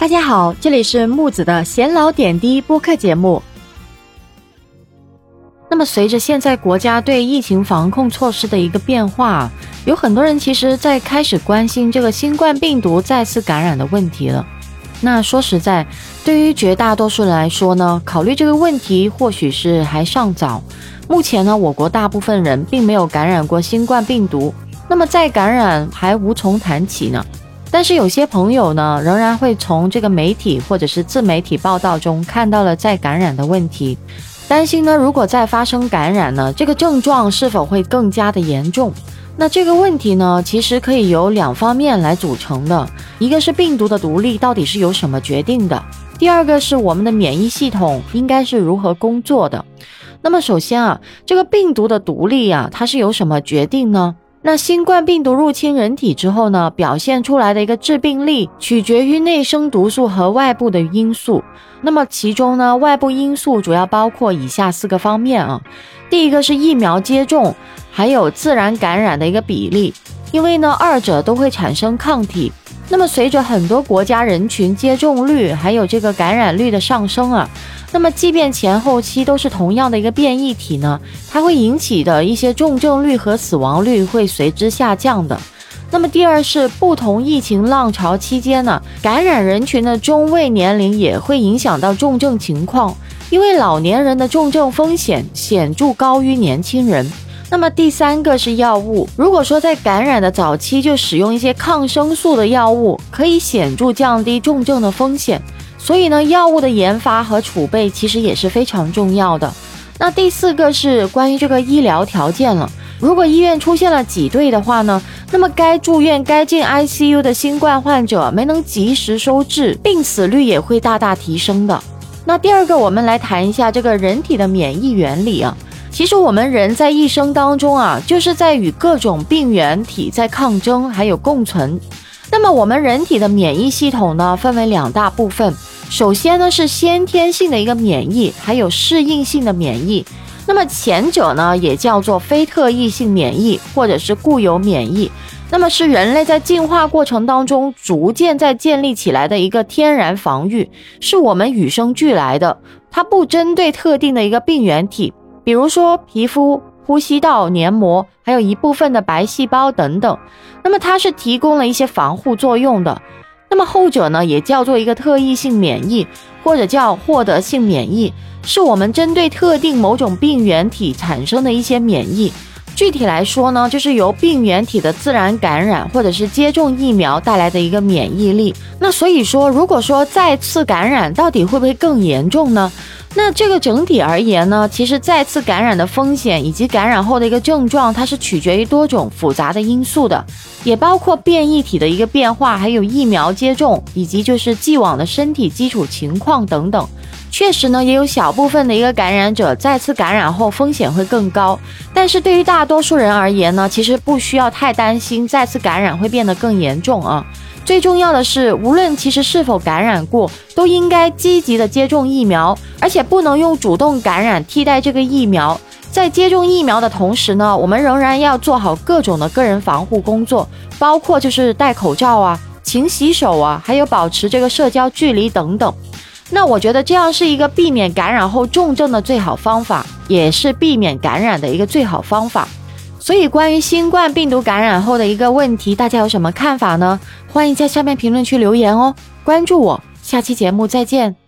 大家好，这里是木子的闲聊点滴播客节目。那么，随着现在国家对疫情防控措施的一个变化，有很多人其实在开始关心这个新冠病毒再次感染的问题了。那说实在，对于绝大多数人来说呢，考虑这个问题或许是还尚早。目前呢，我国大部分人并没有感染过新冠病毒，那么再感染还无从谈起呢。但是有些朋友呢，仍然会从这个媒体或者是自媒体报道中看到了再感染的问题，担心呢，如果再发生感染呢，这个症状是否会更加的严重？那这个问题呢，其实可以由两方面来组成的，一个是病毒的独立到底是由什么决定的，第二个是我们的免疫系统应该是如何工作的。那么首先啊，这个病毒的独立啊，它是由什么决定呢？那新冠病毒入侵人体之后呢，表现出来的一个致病力取决于内生毒素和外部的因素。那么其中呢，外部因素主要包括以下四个方面啊。第一个是疫苗接种，还有自然感染的一个比例，因为呢二者都会产生抗体。那么随着很多国家人群接种率还有这个感染率的上升啊。那么，即便前后期都是同样的一个变异体呢，它会引起的一些重症率和死亡率会随之下降的。那么，第二是不同疫情浪潮期间呢，感染人群的中位年龄也会影响到重症情况，因为老年人的重症风险显著高于年轻人。那么，第三个是药物，如果说在感染的早期就使用一些抗生素的药物，可以显著降低重症的风险。所以呢，药物的研发和储备其实也是非常重要的。那第四个是关于这个医疗条件了。如果医院出现了挤兑的话呢，那么该住院、该进 ICU 的新冠患者没能及时收治，病死率也会大大提升的。那第二个，我们来谈一下这个人体的免疫原理啊。其实我们人在一生当中啊，就是在与各种病原体在抗争，还有共存。那么我们人体的免疫系统呢，分为两大部分。首先呢是先天性的一个免疫，还有适应性的免疫。那么前者呢也叫做非特异性免疫，或者是固有免疫。那么是人类在进化过程当中逐渐在建立起来的一个天然防御，是我们与生俱来的。它不针对特定的一个病原体，比如说皮肤、呼吸道黏膜，还有一部分的白细胞等等。那么它是提供了一些防护作用的。那么后者呢，也叫做一个特异性免疫，或者叫获得性免疫，是我们针对特定某种病原体产生的一些免疫。具体来说呢，就是由病原体的自然感染或者是接种疫苗带来的一个免疫力。那所以说，如果说再次感染，到底会不会更严重呢？那这个整体而言呢，其实再次感染的风险以及感染后的一个症状，它是取决于多种复杂的因素的，也包括变异体的一个变化，还有疫苗接种，以及就是既往的身体基础情况等等。确实呢，也有小部分的一个感染者再次感染后风险会更高，但是对于大多数人而言呢，其实不需要太担心再次感染会变得更严重啊。最重要的是，无论其实是否感染过，都应该积极的接种疫苗，而且不能用主动感染替代这个疫苗。在接种疫苗的同时呢，我们仍然要做好各种的个人防护工作，包括就是戴口罩啊、勤洗手啊，还有保持这个社交距离等等。那我觉得这样是一个避免感染后重症的最好方法，也是避免感染的一个最好方法。所以，关于新冠病毒感染后的一个问题，大家有什么看法呢？欢迎在下面评论区留言哦。关注我，下期节目再见。